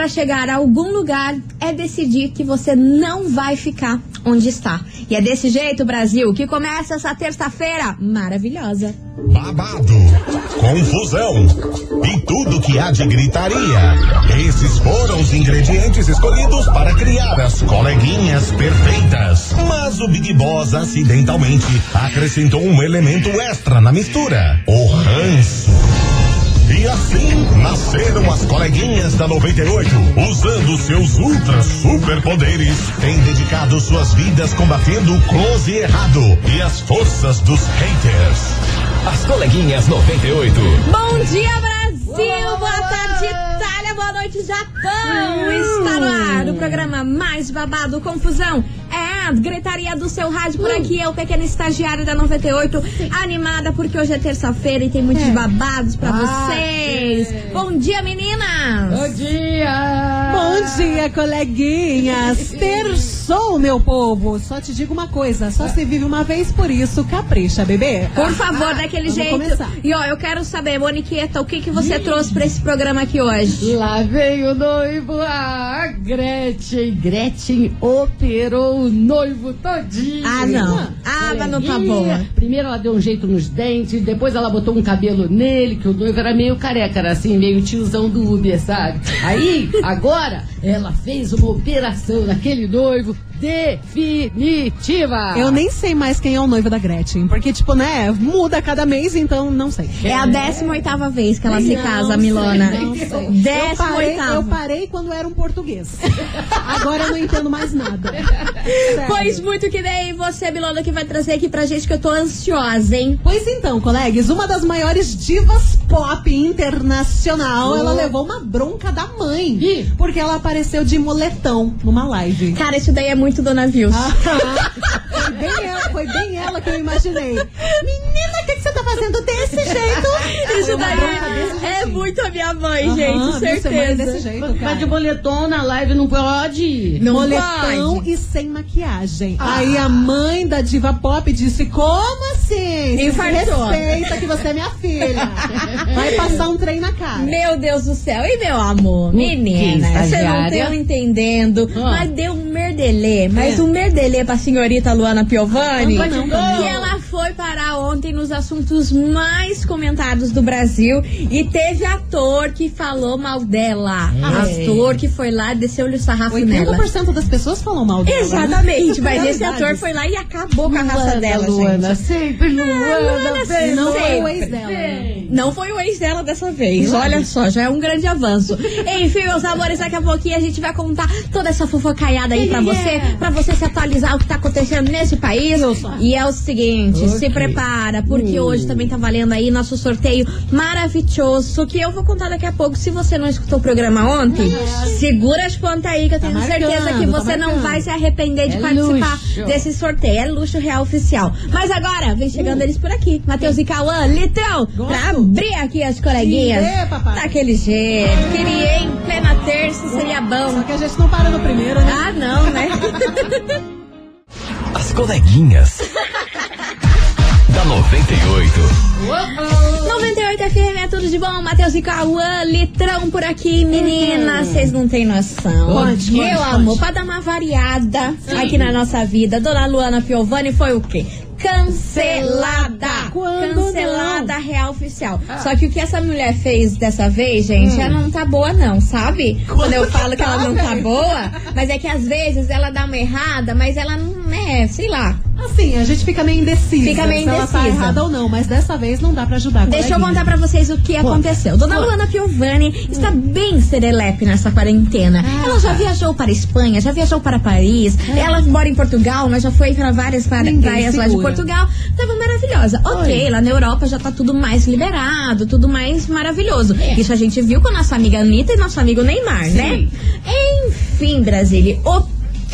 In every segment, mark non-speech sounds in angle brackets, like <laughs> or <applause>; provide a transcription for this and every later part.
para chegar a algum lugar é decidir que você não vai ficar onde está. E é desse jeito, Brasil, que começa essa terça-feira maravilhosa. Babado, confusão e tudo que há de gritaria. Esses foram os ingredientes escolhidos para criar as coleguinhas perfeitas. Mas o Big Boss acidentalmente acrescentou um elemento extra na mistura: o ranço. E assim nasceram as coleguinhas da 98, usando seus ultra superpoderes, têm dedicado suas vidas combatendo o close errado e as forças dos haters. As coleguinhas 98. Bom dia, Brasil! Boa tarde, Itália! Boa noite, Japão! Está no ar o programa mais babado Confusão. É a gritaria do seu rádio por aqui, eu, pequena estagiária da 98, animada porque hoje é terça-feira e tem muitos babados pra vocês. Bom dia, meninas! Bom dia! Bom dia, coleguinhas! Terçou, meu povo! Só te digo uma coisa, só se vive uma vez, por isso capricha, bebê. Por favor, daquele Vamos jeito. começar. E ó, eu quero saber, Moniqueta, o que, que você trouxe pra esse programa aqui hoje? Lá vem o noivo, a Gretchen. Gretchen operou o noivo todinho. Ah, não. Ah, mas não tá boa. Primeiro ela deu um jeito nos dentes, depois ela botou um cabelo nele, que o noivo era meio careca, era assim, meio tiozão do Uber, sabe? Aí, agora, ela fez uma operação naquele noivo definitiva. Eu nem sei mais quem é o noivo da Gretchen, porque, tipo, né, muda a cada mês, então não sei. É a 18 vez que ela se Não casa, sei, Milona. não sei. Eu parei, 18 eu parei quando era um português. Agora eu não entendo mais nada. Sério. Pois muito que bem, você, Milona, que vai trazer aqui pra gente que eu tô ansiosa, hein? Pois então, colegas, uma das maiores divas pop internacional, ela levou uma bronca da mãe. Ih. Porque ela apareceu de moletão numa live. Cara, isso daí é muito Dona Vils. Ah, foi, bem ela, foi bem ela que eu imaginei. Menina, o que, que você tá fazendo desse jeito? <laughs> Isso daí é jeito. muito a minha mãe, Aham, gente, você certeza. jeito, Mas de boletom na live não pode? Não moletão pode. e sem maquiagem. Aí a mãe da diva pop disse: Como assim? Infartou. Respeita que você é minha filha. <laughs> Vai passar um trem na cara. Meu Deus do céu. E meu amor, menina, que, vocês não estão entendendo. Ah. Mas deu um merdelê. Mas É. um merdelê pra senhorita Luana Piovani. Não, não, não. Que ela foi parar ontem nos assuntos mais comentados do Brasil. E teve ator que falou mal dela. É. Ator que foi lá e desceu-lhe o sarrafo nela. 80% das pessoas falam mal dela. né? Exatamente, mas <laughs> esse ator foi lá e acabou com a raça dela, Luana, gente. sempre Luana, Luana bem, Não foi o sempre. ex dela. né? Não foi o ex dela dessa vez. Olha só, já é um grande avanço. Enfim, meus amores, daqui a pouquinho a gente vai contar toda essa fofocaiada aí pra você, pra você se atualizar o que tá acontecendo nesse país. E é o seguinte, se prepara, porque hoje também tá valendo aí nosso sorteio maravilhoso, que eu vou contar daqui a pouco. Se você não escutou o programa ontem, segura as pontas aí, que eu tenho Tá certeza que tá você não marcando. vai se arrepender de É participar luxo. desse sorteio. É luxo real oficial. Mas agora, vem chegando eles por aqui. Matheus e Cauã, Litrão, pra abrir aqui as coleguinhas. Ih, papai. Daquele jeito. Queria, em plena terça, seria Só bom. que a gente não para no primeiro, né? Ah, não, né? <laughs> <laughs> As coleguinhas. Da 98. 98 FM é tudo de bom. Matheus e Cauã, Litrão por aqui. Meninas, vocês não têm noção. Conte, Meu conte, amor, pra dar uma variada aqui na nossa vida, Dona Luana Piovani foi o quê? Cancelada! Quando Cancelada real oficial. Só que o que essa mulher fez dessa vez, gente, já não tá boa, não, sabe? Quando eu falo que ela não tá boa, mas é que às vezes ela dá uma errada, mas ela não é, sei lá. Assim, a gente fica meio indecisa. Fica meio se ela tá indecisa. errada ou não, mas dessa vez não dá pra ajudar. Deixa eu contar pra vocês o que aconteceu. Dona Luana Piovani está bem serelepe nessa quarentena. Ela já viajou para a Espanha, já viajou para Paris. Ela mora em Portugal, mas já foi para várias praias lá de. Portugal. Tava maravilhosa. Ok, lá na Europa já tá tudo mais liberado, tudo mais maravilhoso. Isso a gente viu com a nossa amiga Anitta e nosso amigo Neymar, né? Enfim, Brasília, o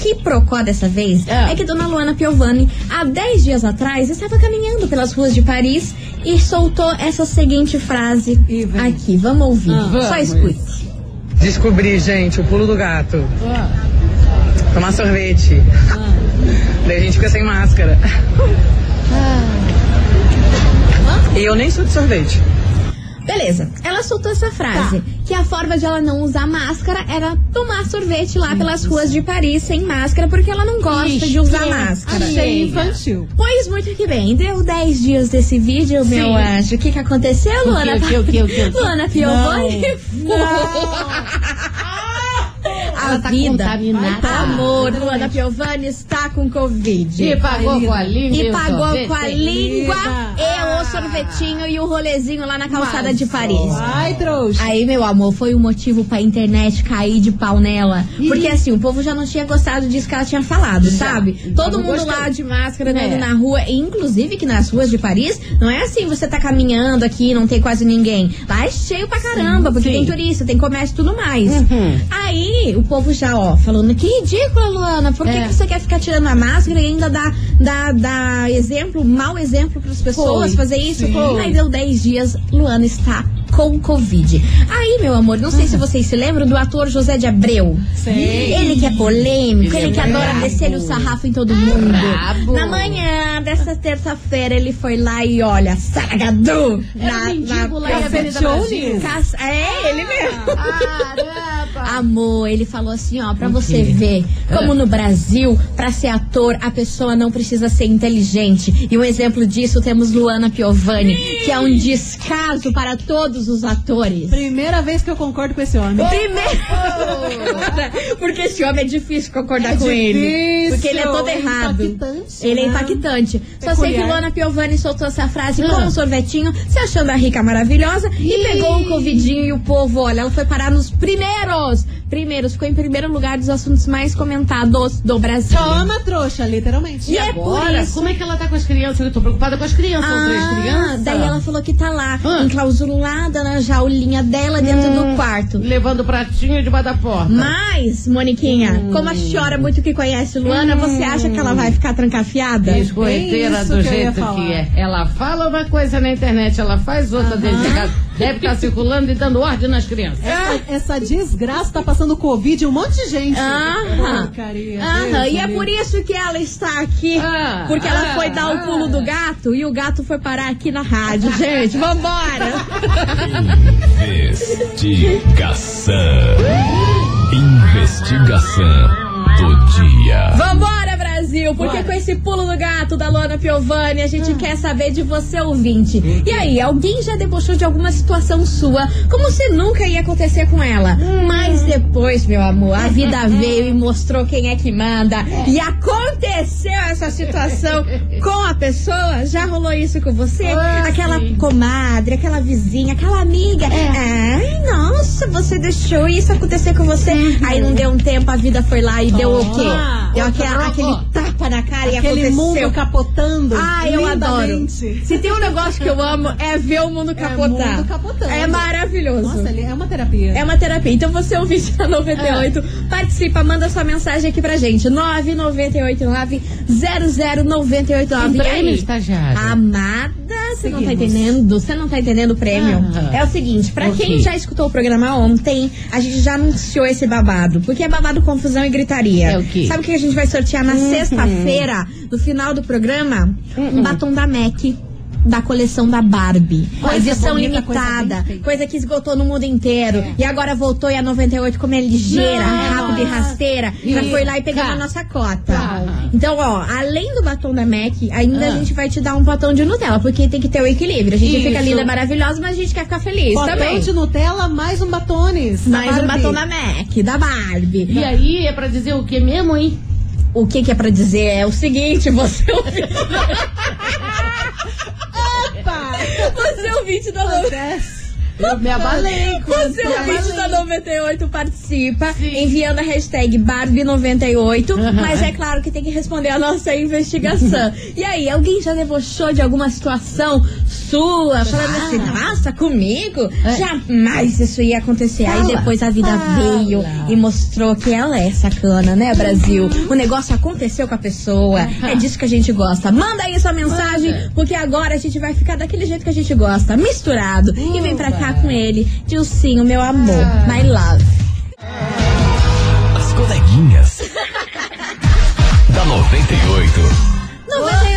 que procó dessa vez É. é que Dona Luana Piovani, há 10 dias atrás, estava caminhando pelas ruas de Paris e soltou essa seguinte frase aqui. Vamos ouvir. Só vamos. escute. Descobri, gente, o pulo do gato. Tomar sorvete. Daí a gente fica sem máscara. E eu nem sou de sorvete. Beleza, ela soltou essa frase, que a forma de ela não usar máscara era tomar sorvete lá pelas ruas de Paris sem máscara, porque ela não gosta Ixi, de usar que máscara. Achei infantil. Pois muito que bem, deu 10 dias desse vídeo, meu Sim. anjo. O que que aconteceu, O Luana? que, o que, o que, o que? Luana Piovani. <laughs> Ela tá vida, contaminada. amor, Luana Piovani está com Covid. E pagou com a língua E pagou com a língua e o sorvetinho e o rolezinho lá na calçada de Paris. Ai, trouxa. Aí, meu amor, foi o motivo pra internet cair de pau nela. Porque assim, o povo já não tinha gostado disso que ela tinha falado, sabe? Então Todo mundo gostou. lá de máscara, andando É. na rua. E, inclusive que nas ruas de Paris, não é assim, você tá caminhando aqui, não tem quase ninguém. Lá é cheio pra caramba, porque sim. tem turista, tem comércio e tudo mais. Uhum. Aí, o povo já, ó, falando que ridícula, Luana. Por que, É. que você quer ficar tirando a máscara e ainda dá, dá, dá exemplo, mau exemplo pras pessoas Foi, fazer isso? sim. Aí deu 10 dias, Luana está com Covid. Aí, meu amor, não sei se vocês se lembram do ator José de Abreu. Sei. Ele que é polêmico, Ele ele, é que adora brabo. descer o sarrafo em todo mundo. brabo. Na manhã dessa terça-feira, ele foi lá e olha, Saragadu! Em Avenida Cafeteone. Brasil. Caça- É, ele mesmo. Caramba! <laughs> Amor, ele falou assim, ó, pra você ver como no Brasil, pra ser ator, a pessoa não precisa ser inteligente. E um exemplo disso temos Luana Piovani, que é um descaso para todos os atores. Primeira vez que eu concordo com esse homem. Primeiro, <laughs> porque esse homem é difícil concordar É com ele. difícil, Porque ele é todo é errado. impactante, Ele é né? impactante. Só sei que. Luana Piovani soltou essa frase Ah. com um sorvetinho, se achando a rica maravilhosa, e pegou o covidinho e o povo, olha, ela foi parar nos primeiros. Primeiros, ficou em primeiro lugar dos assuntos mais comentados do Brasil. Toma, trouxa, literalmente. E é por Agora, isso- como é que ela tá com as crianças? Eu tô preocupada com as crianças. São três Ah, crianças. daí ela falou que tá lá, Ah. enclausurada na jaulinha dela dentro Hum. do quarto. Levando pratinho debaixo da porta. Mas, Moniquinha, Hum. como a senhora muito que conhece Luana, você acha que ela vai ficar trancafiada? Escoeteira Isso do que jeito que é. Ela fala uma coisa na internet, ela faz outra dentro de casa. Deve estar circulando e dando ordem nas crianças. Essa, essa desgraça tá passando Covid em um monte de gente. Aham. Porcaria. Aham, e é por isso que ela está aqui. Ah, porque ela ah, foi dar o pulo ah. do gato e o gato foi parar aqui na rádio. <laughs> Gente, vambora! Investigação. Investigação do dia. Vambora, Brasil! Porque Bora. com esse pulo do gato da Luana Piovani, a gente quer saber de você, ouvinte. E aí, alguém já debochou de alguma situação sua, como se nunca ia acontecer com ela. Mas depois, meu amor, a vida <laughs> veio e mostrou quem é que manda. E aconteceu essa situação <laughs> com a pessoa. Já rolou isso com você? Ah, aquela sim. comadre, aquela vizinha, aquela amiga. Ai, nossa, você deixou isso acontecer com você. Aí não deu um tempo, a vida foi lá e deu o quê? Ah, Deu aquele, trocou. aquele tapa na cara e Aquele aconteceu. mundo capotando. Ah, eu adoro. Se tem um negócio que eu amo é ver o mundo capotar. mundo capotando. É maravilhoso. Nossa, é uma terapia. É uma terapia. Então você ouvinte da 98, É. participa, manda sua mensagem aqui pra gente. 998900989. Tem E prêmio, aí? estagiário? Amada, você não tá entendendo? Você não tá entendendo o prêmio? Ah. É o seguinte, pra Ok. quem já escutou o programa ontem, a gente já anunciou esse babado. Porque é babado, confusão e gritaria. É o quê? Sabe o que a gente vai sortear na sexta-feira, no final do programa? Um batom da MAC. Da coleção da Barbie. Coisa edição bonita, coisa limitada. feita. Coisa que esgotou no mundo inteiro. E agora voltou e a 98, como é ligeira, rápida e rasteira, já E- foi lá e pegou Cá. a nossa cota. Tá. Então, ó, além do batom da MAC, ainda Ah. a gente vai te dar um potão de Nutella, porque tem que ter o equilíbrio. A gente Isso. fica linda, maravilhosa, mas a gente quer ficar feliz Potão também. de Nutella, mais um batones. Mais um batom da MAC, da Barbie. E aí é pra dizer o que mesmo, hein? O que que é pra dizer é o seguinte, você <laughs> ouviu. Você ouvinte da 98. Eu me abalei Você me ouvinte abalei. da 98 participa Sim. enviando a hashtag Barbie98, Aham. mas é claro que tem que responder a nossa investigação. e aí, alguém já debochou de alguma situação sua, falando assim, nossa, comigo? Jamais isso ia acontecer. Aí Fala. depois a vida Fala. veio e mostrou que ela é sacana, né, Brasil? O negócio aconteceu com a pessoa. É disso que a gente gosta. Manda aí sua mensagem, Manda. porque agora a gente vai ficar daquele jeito que a gente gosta, misturado. E vem pra cá com ele, Dilcinho, meu amor, my love. As coleguinhas. <laughs> da 98. 98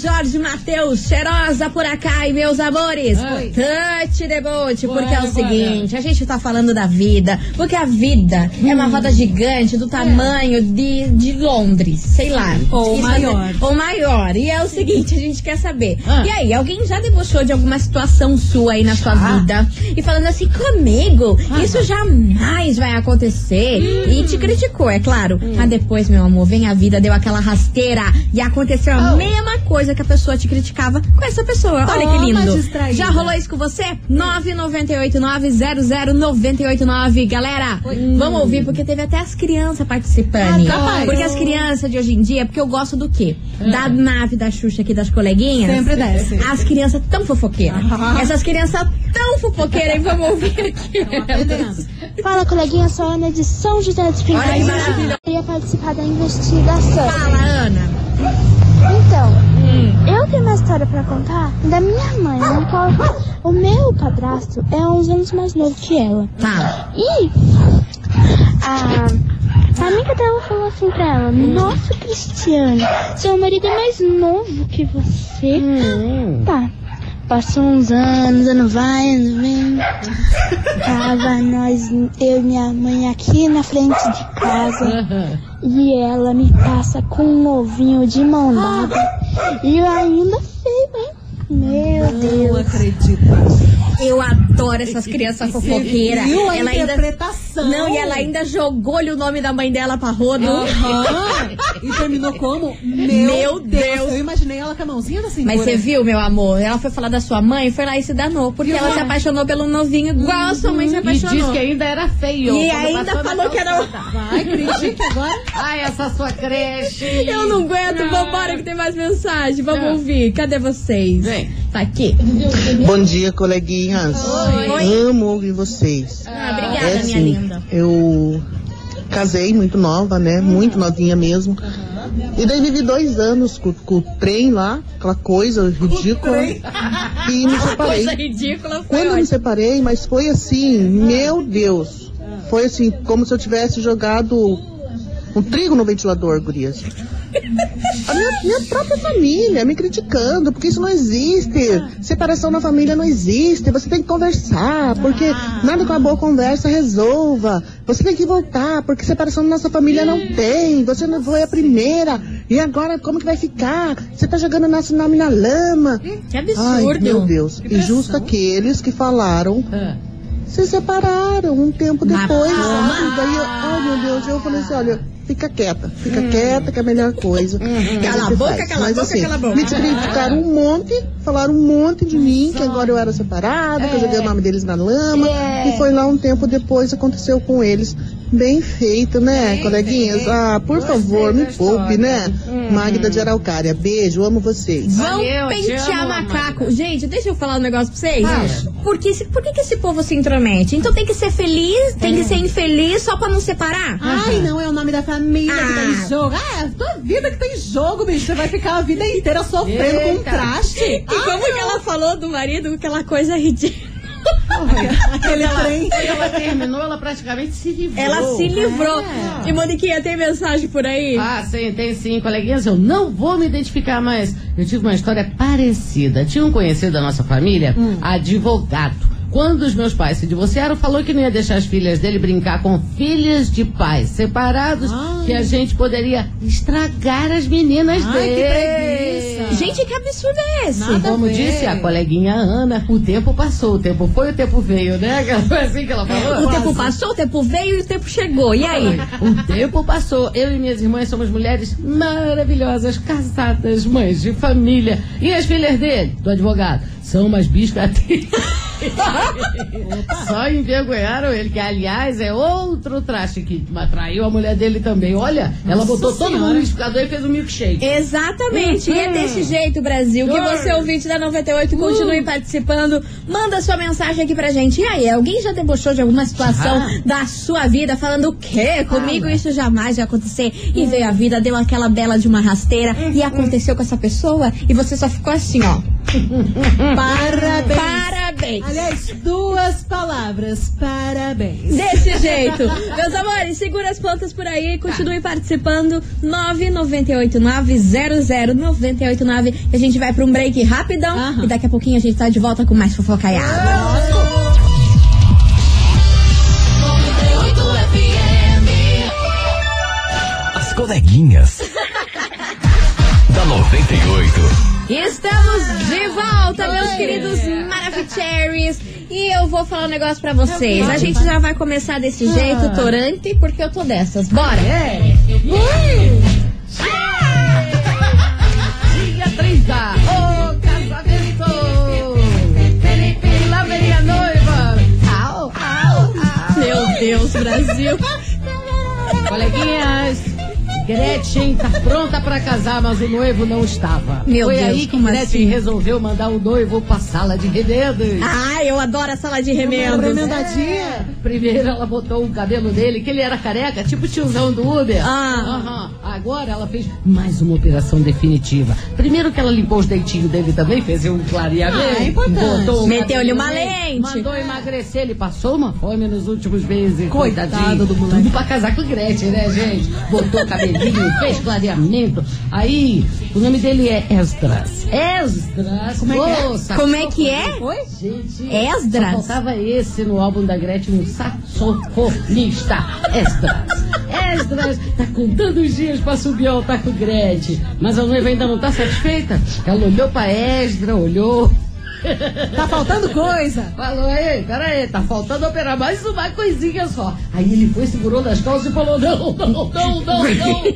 Jorge Matheus, cheirosa por acá e meus amores. Touch the boat, porque é o seguinte, a gente tá falando da vida, porque a vida é uma roda gigante do tamanho de, de Londres, sei lá. Ou Isso maior. é- Ou maior. E é o seguinte, a gente quer saber. Ah. E aí, alguém já debochou de alguma situação sua aí na sua vida? E falando assim, comigo, isso jamais vai acontecer. E te criticou, é claro. Mas depois, meu amor, vem a vida, deu aquela rasteira e aconteceu a mesma coisa que a pessoa te criticava com essa pessoa. Olha que lindo. distraída. Já rolou isso com você? 998900989. Galera, vamos ouvir, porque teve até as crianças participando. Ah, porque as crianças de hoje em dia, porque eu gosto do quê? Da nave da Xuxa aqui das coleguinhas. Sempre desce. As crianças tão fofoqueiras. Essas crianças tão fofoqueiras, e vamos ouvir aqui. <laughs> Fala, coleguinha, sou a Ana de São José dos Pinhais. Eu queria participar da investigação. Fala, Ana. Então, eu tenho uma história pra contar da minha mãe, que ela- o meu padrasto é uns anos mais novo que ela. Tá. E a, a amiga dela falou assim pra ela: Nossa, Cristiane, seu marido é mais novo que você. Tá. Passou uns anos, ano vai, ano vem. Tava nós, eu e minha mãe aqui na frente de casa. E ela me passa com um novinho de mão dada. E eu ainda feio, hein? Meu Não Deus. acredito. Eu adoro essas crianças fofoqueiras. Viu a Ela ainda. interpretação? Não, e ela ainda jogou-lhe o nome da mãe dela pra rodo. Aham. E terminou como? Meu, Meu Deus. Eu imaginei ela com a mãozinha na cintura. Mas você viu, meu amor? Ela foi falar da sua mãe e foi lá e se danou. Porque ela se apaixonou pelo novinho, igual a sua mãe se E apaixonou. disse que ainda era feio. E ainda falou que era-. Vai, critique agora. Ai, essa sua creche. Eu não aguento, vambora que tem mais mensagem. Vamos Não. ouvir. Cadê vocês? Vem. Tá aqui. Bom dia, coleguinhas. Oi. Amo ouvir vocês. Ah, obrigada, é minha assim, linda. eu casei muito nova, né? Muito novinha mesmo. E daí vivi dois anos com, com o trem lá, aquela coisa ridícula. E me <laughs> separei. Coisa ridícula foi Quando eu me ótimo. separei, mas foi assim, meu Deus. Foi assim, como se eu tivesse jogado um trigo no ventilador, gurias. A minha, minha própria família me criticando, porque isso não existe. Separação na família não existe. Você tem que conversar, porque nada com a boa conversa resolva. Você tem que voltar, porque separação na nossa família não tem. Você não foi a primeira. E agora como que vai ficar? Você tá jogando nosso nome na lama. Que Ai, absurdo. meu Deus. E justo aqueles que falaram Ah. se separaram um tempo depois. sabe? Daí, ai meu Deus, eu falei assim, olha, fica quieta, fica quieta que é a melhor coisa. que Hum. Cala a boca, faz. cala a Mas, boca, assim, cala a boca. Me criticaram um monte, falaram um monte de mim, que agora eu era separada, que eu joguei o nome deles na lama. E foi lá um tempo depois, aconteceu com eles. Bem feito, né, coleguinhas? Ah, por favor, me poupe, né? Magda de Araucária, beijo, amo vocês. Vão pentear macaco. Gente, deixa eu falar um negócio pra vocês. Fala. Por que, por que, que esse povo se intromete? Então tem que ser feliz, tem que ser infeliz só pra não separar? Ai, não é o nome da família que tá Ah. em jogo. Ah, é a tua vida que tá em jogo, bicho. Você vai ficar a vida inteira sofrendo com um Eita. traste. E como que ela falou do marido? Aquela coisa ridícula. Aquele trem. Quando ela terminou, ela praticamente se livrou. Ela se livrou. E Moniquinha, tem mensagem por aí? Ah, sim, tem sim, coleguinhas. Eu não vou me identificar, mas eu tive uma história parecida. Tinha um conhecido da nossa família, advogado. Quando os meus pais se divorciaram, falou que não ia deixar as filhas dele brincar com filhas de pais separados, que a gente poderia estragar as meninas Ai, que dele. preguiça. Gente, que absurdo é esse? Nada Como disse a coleguinha Ana, o tempo passou, o tempo foi, o tempo veio, né? <laughs> Foi assim que ela falou? O tempo passou, o tempo veio e o tempo chegou. E aí? <laughs> O tempo passou. Eu e minhas irmãs somos mulheres maravilhosas, casadas, mães de família. E as filhas dele, do advogado, são umas biscateiras. <laughs> <laughs> Só envergonharam ele, que aliás é outro traste que traiu a mulher dele também. Olha, ela botou todo mundo no liquidificador e fez um milkshake. Exatamente. E é desse jeito, Brasil, que você, ouvinte da 98, continue participando. Manda sua mensagem aqui pra gente. E aí, alguém já debochou de alguma situação da sua vida, falando o quê? Comigo isso jamais vai acontecer. E veio a vida, deu aquela bela de uma rasteira e aconteceu com essa pessoa e você só ficou assim, ó. <laughs> Parabéns. Parabéns! Parabéns. Aliás, duas palavras. Parabéns. Desse jeito. Meus amores, segura as pontas por aí, continue participando. 998900989. E a gente vai pra um break rapidão. Aham. E daqui a pouquinho a gente tá de volta com mais fofocaiada. As coleguinhas. Da 98. Estamos de volta, meus queridos Maravicheries. E eu vou falar um negócio pra vocês. A gente já vai começar desse jeito, torante, porque eu tô dessas. Bora! Dia 30, o casamento. Felipe, lá vem a noiva. Au, au, au. Meu Deus, Brasil. Coleguinhas, Gretchen tá pronta pra casar, mas o noivo não estava. Meu Foi Deus, aí que Gretchen assim? resolveu mandar o noivo pra sala de remendos. Ai, eu adoro a sala de remendos. Remendadinha. Primeiro ela botou o cabelo dele, que ele era careca, tipo o tiozão do Uber. Ah. Aham. Agora ela fez mais uma operação definitiva. Primeiro que ela limpou os dentinhos dele também, fez um clareamento. Ah, é importante. botou Meteu-lhe cabelo uma lente. Mandou emagrecer, ele passou uma fome nos últimos meses. Coitado coitadinho. do moleque. Tudo pra casar com Gretchen, né, gente? Botou cabelinho, fez clareamento. Aí, o nome dele é Esdras. Esdras. Como é que é? Ô, Como é que é? Oi? Gente, Esdras? Só faltava esse no álbum da Gretchen, um saxofonista. Esdras. Esdras tá contando os dias pra subir ao altar com Gretchen. Mas a noiva ainda não tá satisfeita. Ela olhou pra Esdra, olhou. <laughs> Tá faltando coisa. Falou, ei, peraí, tá faltando operar mais uma coisinha só. Aí ele foi, segurou nas calças e falou: não, não, não, não, não. <laughs>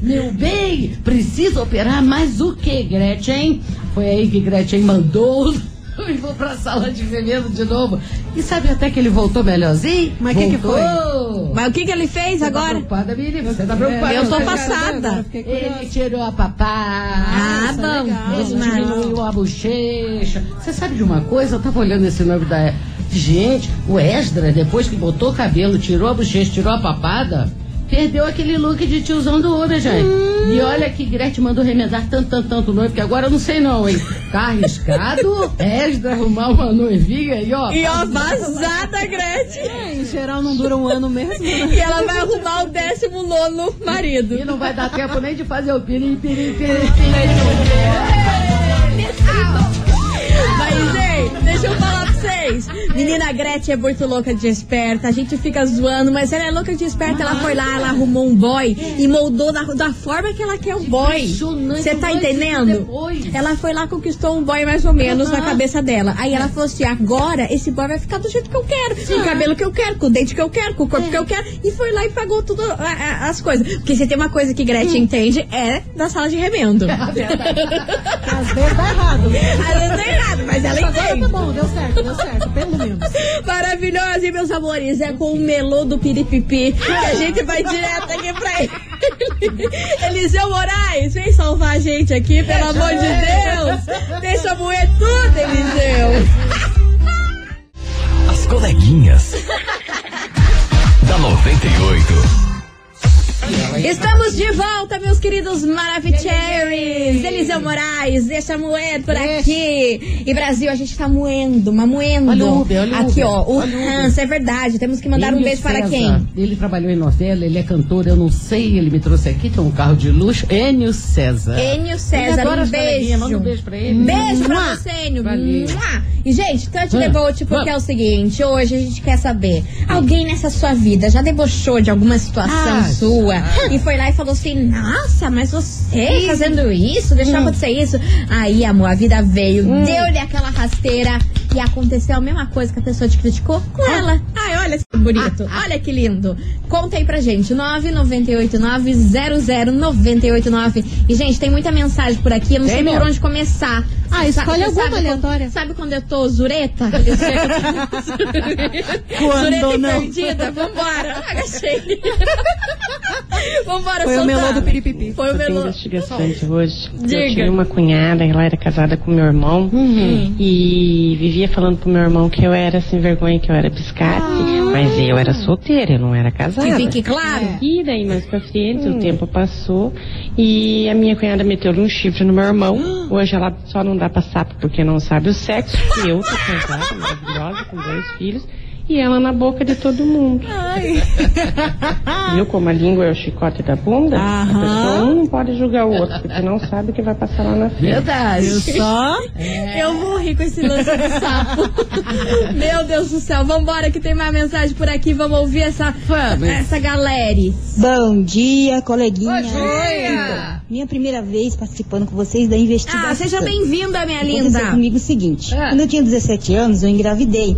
Meu bem, precisa operar mais o que, Gretchen? Foi aí que Gretchen mandou <laughs> o noivo pra sala de veneno de novo. E sabe até que ele voltou melhorzinho? Mas que que Voltou. Mas o que, que ele fez Você Tá agora? preocupada, menina? Você tá preocupada? eu tô passada. Curiosa. Ele tirou a papá. Ah, é bom. legal. Ele diminuiu a bochecha. Você sabe de uma coisa? Eu tava olhando esse nome da. Gente, o Esdra, depois que botou o cabelo, tirou a bochecha, tirou a papada, perdeu aquele look de tiozão do Uber, gente. E olha que Gretchen mandou remendar tanto, tanto, tanto noivo, que agora eu não sei não, hein? Tá arriscado Esdra arrumar uma noivinha e ó. E ó, vazada, Gretchen. É, em geral não dura um ano mesmo. né? E ela vai arrumar o 19 marido. E não vai dar tempo nem de fazer o pirim, pirim, pirim, Mas, gente, deixa eu falar pra vocês. Menina Gretchen é muito louca de esperta. A gente fica zoando, mas ela é louca de esperta. Ela foi lá, ela arrumou um boy e moldou da, da forma que ela quer o boy. Você tá entendendo? Ela foi lá, conquistou um boy mais ou menos na cabeça dela. Aí ela falou assim: agora esse boy vai ficar do jeito que eu quero. Com o cabelo que eu quero, com o dente que eu quero, com o corpo que eu quero. E foi lá e pagou tudo a- a- as coisas. Porque se tem uma coisa que Gretchen entende é da sala de remendo. Às vezes tá errado. Às vezes tá errado, mas ela Agora tá entende. bom, deu certo, deu certo, pelo menos. <laughs> Maravilhosa, e meus amores, é com o melô do Piripipi que a gente vai direto aqui pra ele. <laughs> Eliseu Moraes, vem salvar a gente aqui, pelo amor de Deus. Deixa moer tudo, Eliseu. As coleguinhas. <laughs> da 98. Estamos de volta, meus queridos Maravicheries. Eliseu Moraes, deixa moer por aqui. E Brasil, a gente tá moendo, mas moendo. Olha o Uber, olha o Aqui, ó, o o. Hans, é verdade. Temos que mandar um Enio beijo para César, quem? Ele trabalhou em novela, ele é cantor, eu não sei, ele me trouxe aqui, tem um carro de luxo. Enio César. Enio Ele César, um beijo. Manda um beijo pra ele. Beijo pra Mua. você, Enio. E, gente, Touch Ah, Devote, porque é o seguinte, hoje a gente quer saber, alguém nessa sua vida já debochou de alguma situação Ah, sua e foi lá e falou assim, nossa, mas você fazendo isso, deixou Hum. acontecer isso. Aí, amor, a vida veio, deu-lhe aquela rasteira e aconteceu a mesma coisa que a pessoa te criticou com Ah. ela. Olha que bonito, olha que lindo. Conta aí pra gente, 998900989. E, gente, tem muita mensagem por aqui, eu não Tem sei por onde começar. Ah, escolhe Sabe- alguma sabe aleatória. Quando, sabe quando eu tô zureta? <laughs> Quando zureta não. perdida? Vambora. Agachei. <laughs> Vambora, Foi o soltar. melô do Piripipi. Foi o Eu melô. investigante hoje. Diga. Eu tinha uma cunhada, ela era casada com meu irmão Uhum. e vivia falando pro meu irmão que eu era sem vergonha, que eu era biscate, Mas eu era solteira, eu não era casada. Que fique claro. E daí mais pra frente, o tempo passou e a minha cunhada meteu um chifre no meu irmão. Hoje ela só não dá pra sapo porque não sabe o sexo. que Eu tô casada, maravilhosa, com dois filhos. E ela na boca de todo mundo. <laughs> Viu como a língua é o chicote da bunda? A pessoa um não pode julgar o outro, porque não sabe o que vai passar lá na frente. Verdade. Só? Eu vou rir com esse lance do sapo. <laughs> Meu Deus do céu. Vambora que tem mais mensagem por aqui. Vamos ouvir essa, Vamos. essa galera. Bom dia, coleguinha. dia. Minha primeira vez participando com vocês da investigação. Ah, seja bem-vinda, minha Aconteceu linda. comigo o seguinte, Ah. quando eu tinha 17 anos, eu engravidei.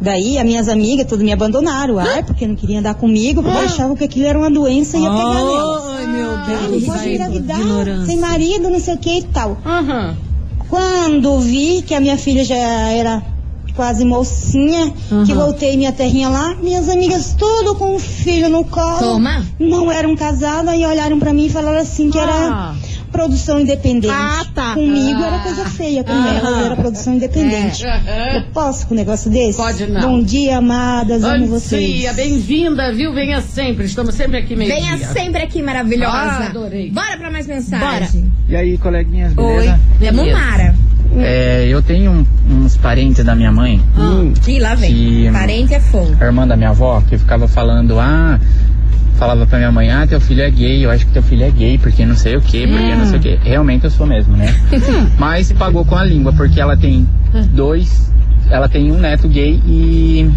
Daí, as minhas amigas todas me abandonaram, ai, porque não queriam andar comigo, porque achavam que aquilo era uma doença e ia pegar nelas. Ai, meu Ah, Deus. não pode engravidar, sem marido, não sei o que e tal. Aham. Quando vi que a minha filha já era quase mocinha, que voltei minha terrinha lá, minhas amigas tudo com o filho no colo. Toma. Não eram casadas e olharam pra mim e falaram assim que Ah. era produção independente. Ah, tá. Comigo era coisa feia, com elas era produção independente. É. Eu posso com um negócio desse? Pode não. Bom dia, amadas, amo Bom vocês. dia, bem-vinda, viu? Venha sempre, estamos sempre aqui meio Venha dia. sempre aqui, maravilhosa. Ah, adorei. Bora pra mais mensagem. E aí, coleguinhas, Oi. beleza? Vamos, Beleza. Mara. É, eu tenho um- uns parentes da minha mãe, Ih, lá vem. Que- Parente é fogo. a irmã da minha avó, que ficava falando, ah, falava pra minha mãe, ah, teu filho é gay, eu acho que teu filho é gay, porque não sei o que, porque não sei o que. Realmente eu sou mesmo, né? <laughs> Mas se pagou com a língua, porque ela tem dois, ela tem um neto gay e.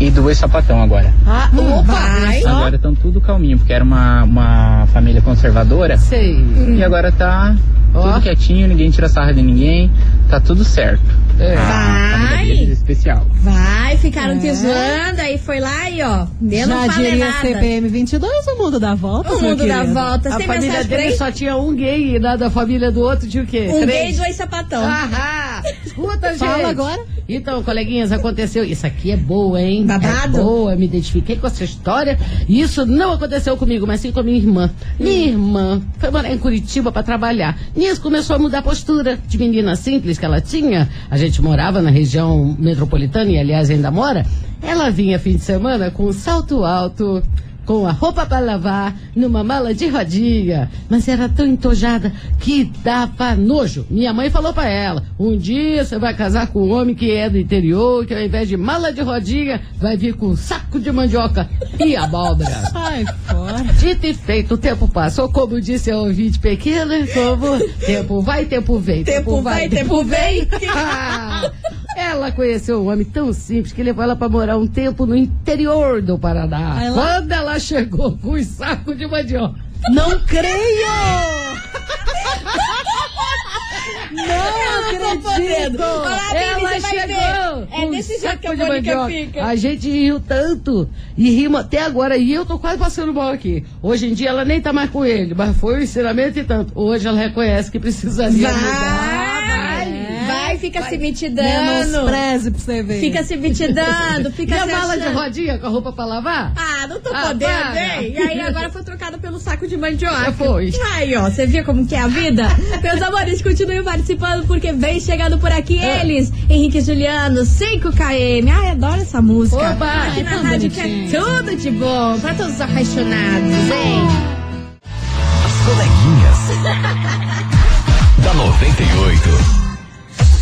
E duas sapatão agora. Ah, opa, Vai. Agora estão tudo calminho, porque era uma, uma família conservadora. sei. E agora tá tudo quietinho, ninguém tira sarra de ninguém, tá tudo certo. É. A Vai. é especial. Vai, ficaram te zoando, aí foi lá e ó, eu não Já falei diria nada. CPM 22, o mundo dá volta, O mundo dá volta. A Tem família dele só tinha um gay e da, da família do outro tinha o quê? Um gay e Três. dois sapatão. Ahá! Escuta, gente. Fala agora. Então, coleguinhas, aconteceu. Isso aqui é boa, hein? Babado? É boa, me identifiquei com essa história. E isso não aconteceu comigo, mas sim com a minha irmã. Minha irmã foi morar em Curitiba pra trabalhar. Nisso começou a mudar a postura de menina simples que ela tinha. A gente morava na região metropolitana e, aliás, ainda mora. Ela vinha fim de semana com um salto alto com a roupa para lavar numa mala de rodinha. Mas era tão entojada que dava nojo. Minha mãe falou para ela: um dia você vai casar com um homem que é do interior, que ao invés de mala de rodinha, vai vir com um saco de mandioca e abóbora. <laughs> Ai, fora. Dito e feito, o tempo passou, como disse a ouvinte pequena, como tempo vai, tempo vem. Tempo vai, tempo vem. Ah, <laughs> <laughs> ela conheceu um homem tão simples que levou ela para morar um tempo no interior do Paraná. Lá- Quando ela chegou com os sacos de mandioca. Não creio! Não acredito! Olá, ela vai chegou. É desse jeito que a Mônica fica. A gente riu tanto e rimos até agora. E eu tô quase passando mal aqui. Hoje em dia ela nem tá mais com ele, mas foi um ensinamento e tanto. Hoje ela reconhece que precisaria mudar. Vai, vai, fica se mitidando. Menospreze pra você ver. Fica se mitidando, fica E a se mala de achando. rodinha com a roupa pra lavar? Ah, não tô Ah, podendo, para. hein? E aí agora foi trocado pelo saco de mandioca. Já foi. Aí, ó, você viu como que é a vida? <laughs> Meus amores, continuem participando porque vem chegando por aqui É. eles. Henrique e Juliano, 5KM. Ai, adoro essa música. Oba, Aqui na rádio que é tudo de bom pra todos os apaixonados, hein? As coleguinhas. <laughs> da 98.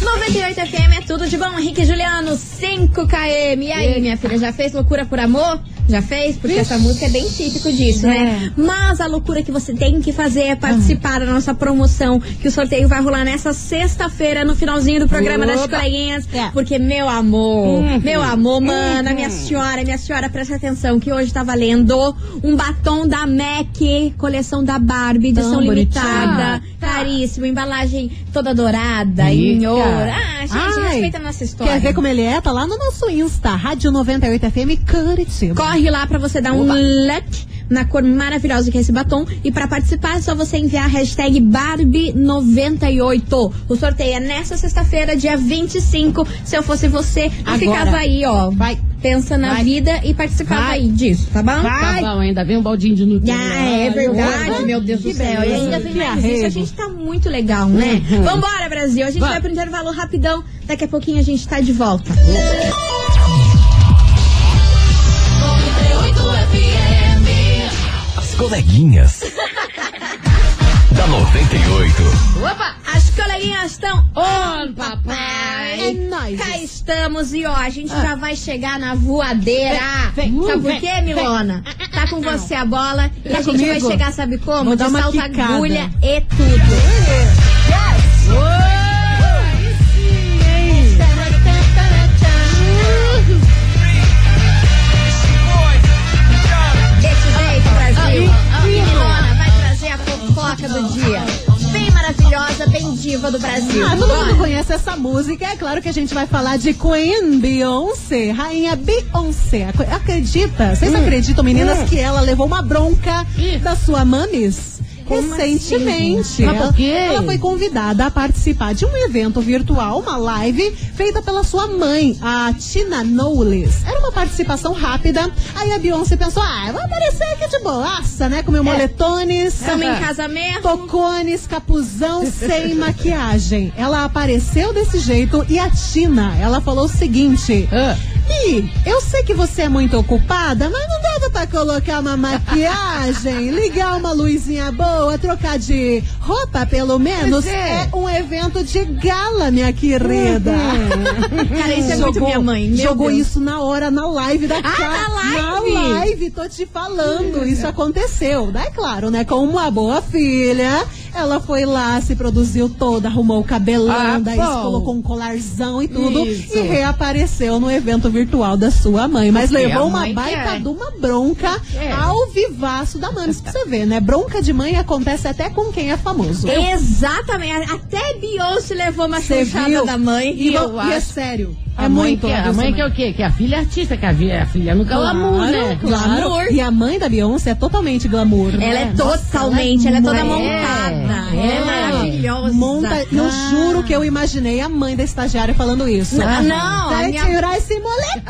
98 FM é tudo de bom. Henrique Juliano, 5KM. E aí, minha filha, já fez loucura por amor? Já fez? Porque essa música é bem típico disso, né? Mas a loucura que você tem que fazer é participar da nossa promoção, que o sorteio vai rolar nessa sexta-feira, no finalzinho do programa das Oba. coleguinhas. É. Porque, meu amor, meu amor, mana, minha senhora, minha senhora, presta atenção, que hoje tá valendo um batom da MAC, coleção da Barbie, edição Tão limitada, bonitinho. caríssimo, embalagem toda dourada, em Eita. ouro. Ah, gente, Ai, respeita a nossa história. Quer ver como ele é? Tá lá no nosso Insta, Rádio 98 FM Curitiba. Corre lá pra você dar um like na cor maravilhosa que é esse batom. E pra participar é só você enviar a hashtag Barbie98. O sorteio é nessa sexta-feira, dia 25. Se eu fosse você, eu Agora. ficava aí, ó. Vai. Pensa na Vai. vida e participava Vai. aí disso, tá bom? Tá bom, ainda vem um baldinho de Nutella. Ah, é verdade, Ai, meu Deus do céu. E ainda vem mais isso. A gente tá muito legal, né? Vambora, Brasil. A gente Vai. vai pro intervalo rapidão. Daqui a pouquinho a gente tá de volta. Coleguinhas. da 98. Opa! As coleguinhas estão on, papai! É nóis. Cá estamos e ó, a gente já vai chegar na voadeira. Sabe por quê, Milona? Tá com você a bola e a gente vai comigo? chegar, sabe como? Vou De salto agulha e tudo. Desse a fofoca do dia. Bem maravilhosa, bem diva do Brasil. Ah, todo mundo conhece essa música. É claro que a gente vai falar de Queen Beyoncé, rainha Beyoncé. Ac- Acredita? Vocês Hum. acreditam, meninas, que ela levou uma bronca da sua mames? Como Recentemente, assim? Por ela, ela foi convidada a participar de um evento virtual, uma live, feita pela sua mãe, a Tina Knowles. Era uma participação rápida. Aí a Beyoncé pensou: ah, eu vou aparecer aqui de boaça, né? Com meu moletones. Tamo em <laughs> casa mesmo. Tocones, capuzão, sem <laughs> maquiagem. Ela apareceu desse jeito e a Tina, ela falou o seguinte. Ih, eu sei que você é muito ocupada, mas não dava pra colocar uma maquiagem, ligar uma luzinha boa, trocar de roupa, pelo menos? É. É um evento de gala, minha querida. Cara, isso é muito minha mãe. Meu jogou Deus. isso na hora, na live da Ah, na live? Na live, tô te falando. Isso aconteceu. Daí, claro, né? Como uma boa filha, ela foi lá, se produziu toda, arrumou o cabelão, Ah, daí colocou um colarzão e tudo. Isso. E reapareceu no evento virtual da sua mãe. Mas Porque levou a uma mãe baita quer. de uma bronca É. ao vivaço da mãe. Isso pra você ver, né? Bronca de mãe acontece até com quem é famoso. Exatamente. Até Beyoncé levou uma viu? da mãe. E, eu vo- e é acho- sério. A é mãe muito que, a mãe que é o quê? Que a filha é artista, que a, a filha é no glamour, né? Claro. E a mãe da Beyoncé é totalmente glamour. Ela é né? totalmente, ela é toda É. montada. Ela é maravilhosa. Monta, eu juro que eu imaginei a mãe da estagiária falando isso. Não, não, Vai minha- tirar esse moletom.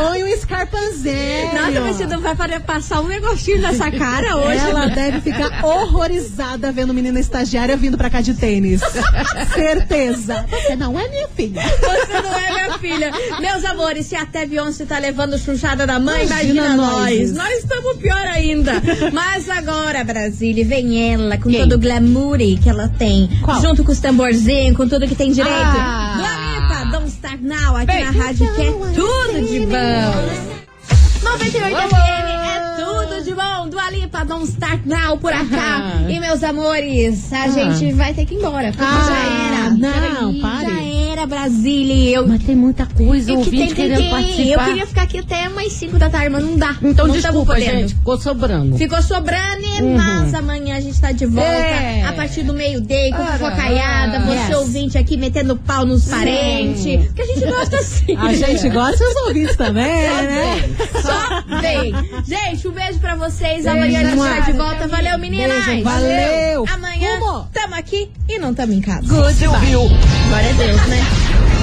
Põe um escarpanzério. Nossa, mas você não vai fazer passar um negocinho nessa cara <laughs> hoje. Ela deve ficar horrorizada vendo menina estagiária vindo pra cá de tênis. <laughs> Certeza. Você não é minha filha. Você não é minha filha. Meus amores, se até Beyoncé tá levando chuchada da mãe, imagina, Imagina nós. nós. Nós estamos pior ainda. Mas agora, Brasília, vem ela com Quem? todo o glamour que ela tem. Qual? Junto com os tamborzinhos, com tudo que tem direito. Ah. Now, aqui na rádio, que é tudo de bom. 98 FM é tudo de bom. Dua Lipa, Don't Start Now por acá. E meus amores, a gente vai ter que ir embora. Porque Ah, já era. não, pare. Já era, Brasília. Eu, Mas tem muita coisa, e que ouvinte tem, tem, querendo tem. Eu participar. queria ficar aqui até umas 5 da tarde, mas não dá. Então não desculpa, podendo. gente, ficou sobrando. Ficou sobrando, mas amanhã a gente tá de volta. É. A partir do meio-dia, com fofocaiada. Você yes. ouvinte aqui metendo pau nos parentes. Porque a gente gosta assim. A gente gosta dos ouvintes também, né? Só vem. Gente, um beijo pra vocês. Amanhã a gente tá de volta. Valeu, meninas. Beijo, valeu. Amanhã tamo aqui e não tamo em casa. Você ouviu Glória a Deus, né?